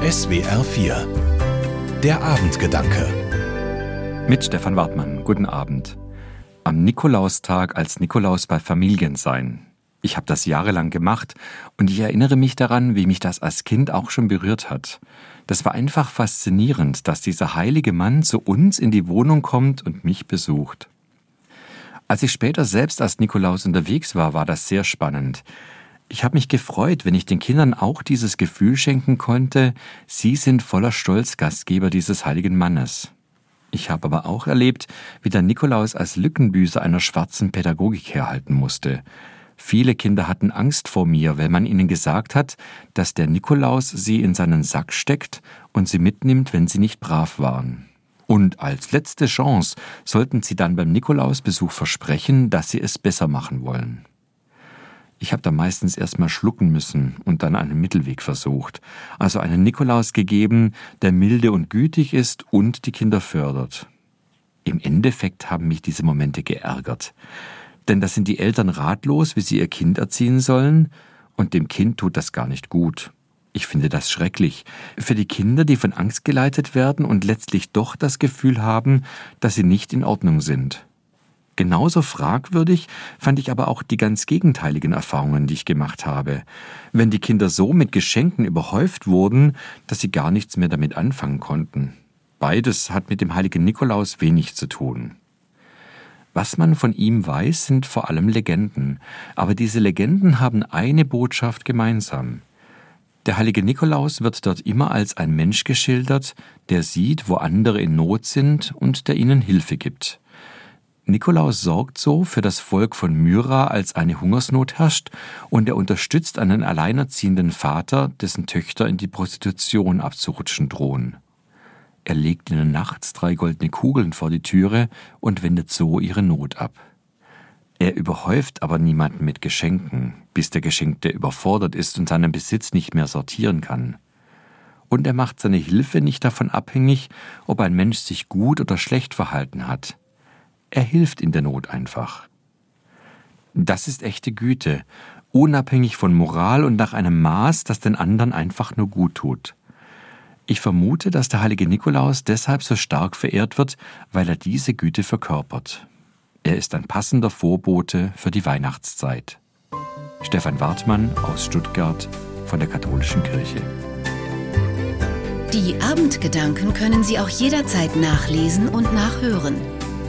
SWR 4 Der Abendgedanke Mit Stefan Wartmann. Guten Abend. Am Nikolaustag als Nikolaus bei Familien sein. Ich habe das jahrelang gemacht und ich erinnere mich daran, wie mich das als Kind auch schon berührt hat. Das war einfach faszinierend, dass dieser heilige Mann zu uns in die Wohnung kommt und mich besucht. Als ich später selbst als Nikolaus unterwegs war, war das sehr spannend. Ich habe mich gefreut, wenn ich den Kindern auch dieses Gefühl schenken konnte, sie sind voller Stolz Gastgeber dieses heiligen Mannes. Ich habe aber auch erlebt, wie der Nikolaus als Lückenbüßer einer schwarzen Pädagogik herhalten musste. Viele Kinder hatten Angst vor mir, weil man ihnen gesagt hat, dass der Nikolaus sie in seinen Sack steckt und sie mitnimmt, wenn sie nicht brav waren. Und als letzte Chance sollten sie dann beim Nikolausbesuch versprechen, dass sie es besser machen wollen. Ich habe da meistens erstmal schlucken müssen und dann einen Mittelweg versucht. Also einen Nikolaus gegeben, der milde und gütig ist und die Kinder fördert. Im Endeffekt haben mich diese Momente geärgert. Denn da sind die Eltern ratlos, wie sie ihr Kind erziehen sollen, und dem Kind tut das gar nicht gut. Ich finde das schrecklich. Für die Kinder, die von Angst geleitet werden und letztlich doch das Gefühl haben, dass sie nicht in Ordnung sind. Genauso fragwürdig fand ich aber auch die ganz gegenteiligen Erfahrungen, die ich gemacht habe. Wenn die Kinder so mit Geschenken überhäuft wurden, dass sie gar nichts mehr damit anfangen konnten. Beides hat mit dem heiligen Nikolaus wenig zu tun. Was man von ihm weiß, sind vor allem Legenden, aber diese Legenden haben eine Botschaft gemeinsam. Der heilige Nikolaus wird dort immer als ein Mensch geschildert, der sieht, wo andere in Not sind und der ihnen Hilfe gibt. Nikolaus sorgt so für das Volk von Myra, als eine Hungersnot herrscht, und er unterstützt einen alleinerziehenden Vater, dessen Töchter in die Prostitution abzurutschen drohen. Er legt ihnen nachts drei goldene Kugeln vor die Türe und wendet so ihre Not ab. Er überhäuft aber niemanden mit Geschenken, bis der Geschenkte überfordert ist und seinen Besitz nicht mehr sortieren kann. Und er macht seine Hilfe nicht davon abhängig, ob ein Mensch sich gut oder schlecht verhalten hat. Er hilft in der Not einfach. Das ist echte Güte, unabhängig von Moral und nach einem Maß, das den anderen einfach nur gut tut. Ich vermute, dass der heilige Nikolaus deshalb so stark verehrt wird, weil er diese Güte verkörpert. Er ist ein passender Vorbote für die Weihnachtszeit. Stefan Wartmann aus Stuttgart von der Katholischen Kirche. Die Abendgedanken können Sie auch jederzeit nachlesen und nachhören